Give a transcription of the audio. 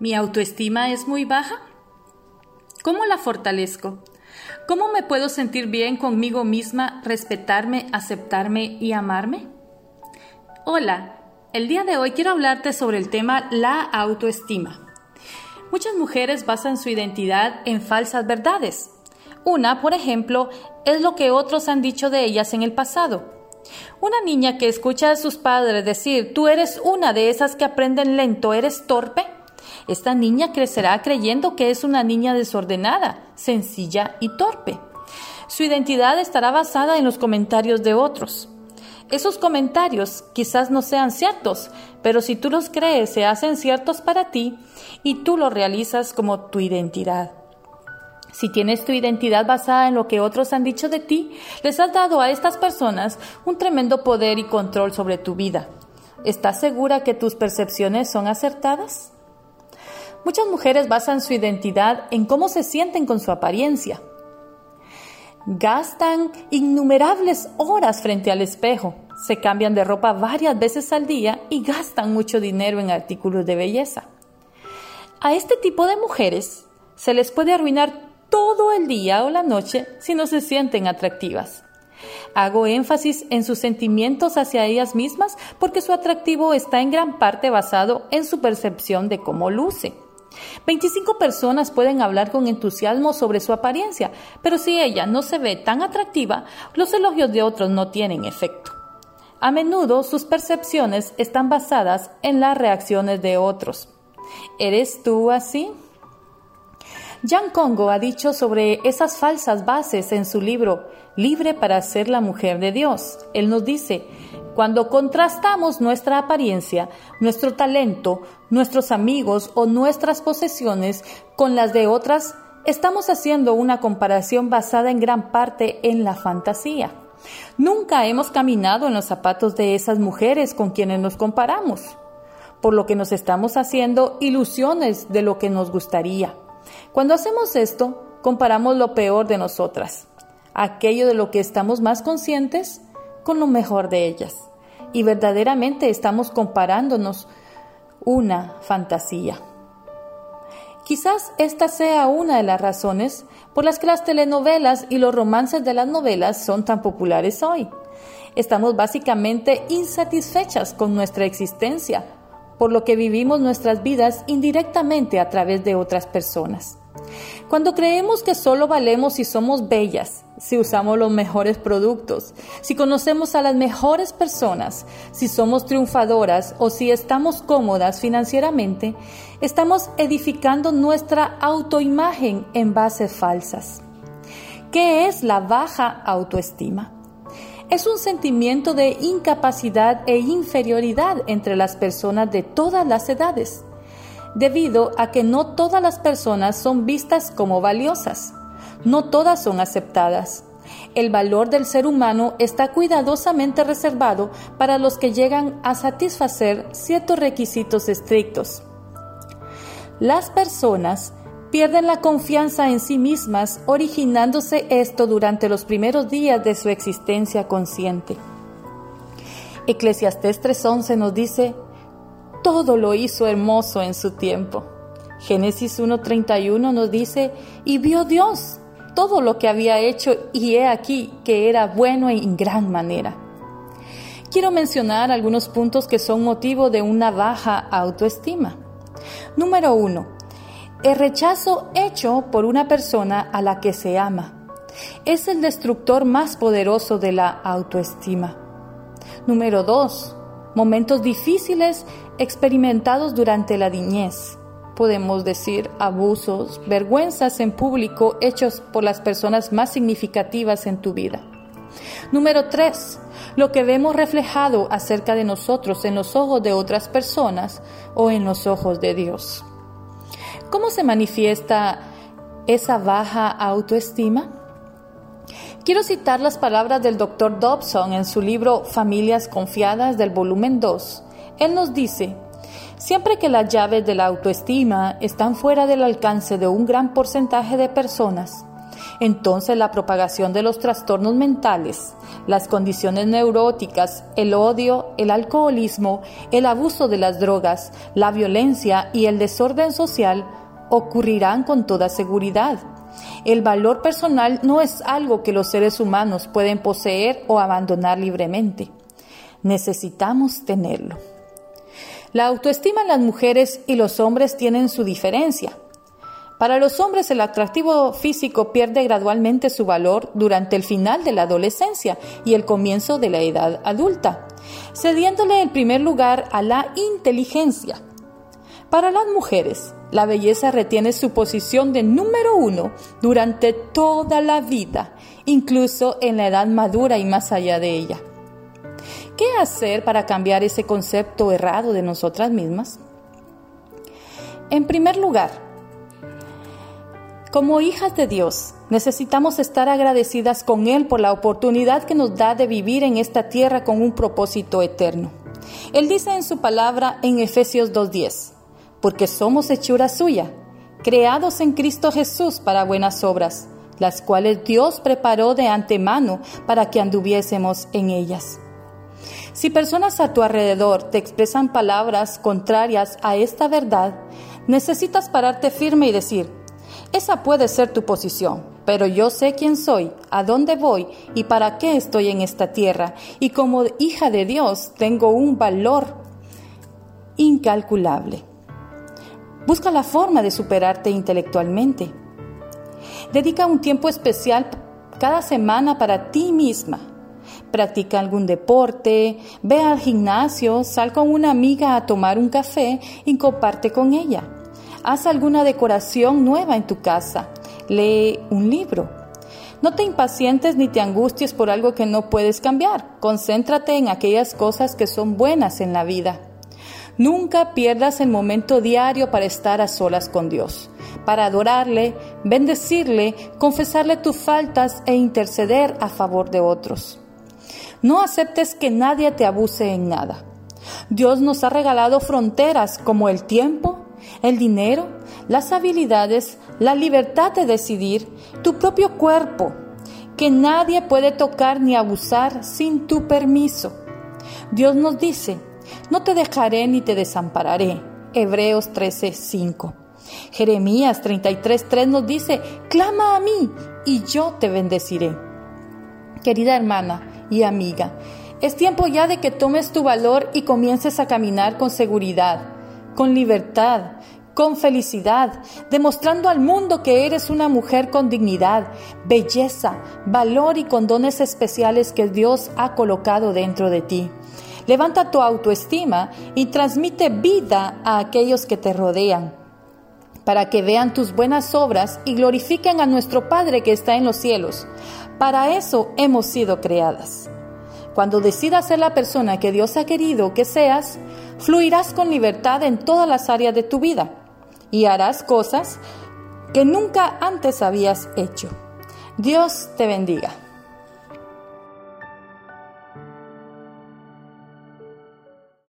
¿Mi autoestima es muy baja? ¿Cómo la fortalezco? ¿Cómo me puedo sentir bien conmigo misma, respetarme, aceptarme y amarme? Hola, el día de hoy quiero hablarte sobre el tema la autoestima. Muchas mujeres basan su identidad en falsas verdades. Una, por ejemplo, es lo que otros han dicho de ellas en el pasado. Una niña que escucha a sus padres decir, tú eres una de esas que aprenden lento, eres torpe. Esta niña crecerá creyendo que es una niña desordenada, sencilla y torpe. Su identidad estará basada en los comentarios de otros. Esos comentarios quizás no sean ciertos, pero si tú los crees se hacen ciertos para ti y tú los realizas como tu identidad. Si tienes tu identidad basada en lo que otros han dicho de ti, les has dado a estas personas un tremendo poder y control sobre tu vida. ¿Estás segura que tus percepciones son acertadas? Muchas mujeres basan su identidad en cómo se sienten con su apariencia. Gastan innumerables horas frente al espejo, se cambian de ropa varias veces al día y gastan mucho dinero en artículos de belleza. A este tipo de mujeres se les puede arruinar todo el día o la noche si no se sienten atractivas. Hago énfasis en sus sentimientos hacia ellas mismas porque su atractivo está en gran parte basado en su percepción de cómo luce. 25 personas pueden hablar con entusiasmo sobre su apariencia, pero si ella no se ve tan atractiva, los elogios de otros no tienen efecto. A menudo sus percepciones están basadas en las reacciones de otros. ¿Eres tú así? Jan Congo ha dicho sobre esas falsas bases en su libro Libre para ser la mujer de Dios. Él nos dice, cuando contrastamos nuestra apariencia, nuestro talento, nuestros amigos o nuestras posesiones con las de otras, estamos haciendo una comparación basada en gran parte en la fantasía. Nunca hemos caminado en los zapatos de esas mujeres con quienes nos comparamos, por lo que nos estamos haciendo ilusiones de lo que nos gustaría. Cuando hacemos esto, comparamos lo peor de nosotras, aquello de lo que estamos más conscientes, con lo mejor de ellas. Y verdaderamente estamos comparándonos una fantasía. Quizás esta sea una de las razones por las que las telenovelas y los romances de las novelas son tan populares hoy. Estamos básicamente insatisfechas con nuestra existencia, por lo que vivimos nuestras vidas indirectamente a través de otras personas. Cuando creemos que solo valemos si somos bellas, si usamos los mejores productos, si conocemos a las mejores personas, si somos triunfadoras o si estamos cómodas financieramente, estamos edificando nuestra autoimagen en bases falsas. ¿Qué es la baja autoestima? Es un sentimiento de incapacidad e inferioridad entre las personas de todas las edades debido a que no todas las personas son vistas como valiosas, no todas son aceptadas. El valor del ser humano está cuidadosamente reservado para los que llegan a satisfacer ciertos requisitos estrictos. Las personas pierden la confianza en sí mismas, originándose esto durante los primeros días de su existencia consciente. Eclesiastés 3:11 nos dice, todo lo hizo hermoso en su tiempo. Génesis 1.31 nos dice, y vio Dios todo lo que había hecho y he aquí que era bueno en gran manera. Quiero mencionar algunos puntos que son motivo de una baja autoestima. Número uno, el rechazo hecho por una persona a la que se ama es el destructor más poderoso de la autoestima. Número dos, momentos difíciles experimentados durante la niñez. Podemos decir abusos, vergüenzas en público hechos por las personas más significativas en tu vida. Número 3. Lo que vemos reflejado acerca de nosotros en los ojos de otras personas o en los ojos de Dios. ¿Cómo se manifiesta esa baja autoestima? Quiero citar las palabras del Dr. Dobson en su libro Familias Confiadas del volumen 2. Él nos dice, siempre que las llaves de la autoestima están fuera del alcance de un gran porcentaje de personas, entonces la propagación de los trastornos mentales, las condiciones neuróticas, el odio, el alcoholismo, el abuso de las drogas, la violencia y el desorden social ocurrirán con toda seguridad. El valor personal no es algo que los seres humanos pueden poseer o abandonar libremente. Necesitamos tenerlo. La autoestima en las mujeres y los hombres tienen su diferencia. Para los hombres el atractivo físico pierde gradualmente su valor durante el final de la adolescencia y el comienzo de la edad adulta, cediéndole en primer lugar a la inteligencia. Para las mujeres, la belleza retiene su posición de número uno durante toda la vida, incluso en la edad madura y más allá de ella. ¿Qué hacer para cambiar ese concepto errado de nosotras mismas? En primer lugar, como hijas de Dios, necesitamos estar agradecidas con Él por la oportunidad que nos da de vivir en esta tierra con un propósito eterno. Él dice en su palabra en Efesios 2.10, porque somos hechura suya, creados en Cristo Jesús para buenas obras, las cuales Dios preparó de antemano para que anduviésemos en ellas. Si personas a tu alrededor te expresan palabras contrarias a esta verdad, necesitas pararte firme y decir, esa puede ser tu posición, pero yo sé quién soy, a dónde voy y para qué estoy en esta tierra, y como hija de Dios tengo un valor incalculable. Busca la forma de superarte intelectualmente. Dedica un tiempo especial cada semana para ti misma. Practica algún deporte, ve al gimnasio, sal con una amiga a tomar un café y comparte con ella. Haz alguna decoración nueva en tu casa. Lee un libro. No te impacientes ni te angusties por algo que no puedes cambiar. Concéntrate en aquellas cosas que son buenas en la vida. Nunca pierdas el momento diario para estar a solas con Dios, para adorarle, bendecirle, confesarle tus faltas e interceder a favor de otros. No aceptes que nadie te abuse en nada. Dios nos ha regalado fronteras como el tiempo, el dinero, las habilidades, la libertad de decidir, tu propio cuerpo, que nadie puede tocar ni abusar sin tu permiso. Dios nos dice, no te dejaré ni te desampararé. Hebreos 13:5. Jeremías 33:3 nos dice, clama a mí y yo te bendeciré. Querida hermana y amiga, es tiempo ya de que tomes tu valor y comiences a caminar con seguridad, con libertad, con felicidad, demostrando al mundo que eres una mujer con dignidad, belleza, valor y con dones especiales que Dios ha colocado dentro de ti. Levanta tu autoestima y transmite vida a aquellos que te rodean, para que vean tus buenas obras y glorifiquen a nuestro Padre que está en los cielos. Para eso hemos sido creadas. Cuando decidas ser la persona que Dios ha querido que seas, fluirás con libertad en todas las áreas de tu vida y harás cosas que nunca antes habías hecho. Dios te bendiga.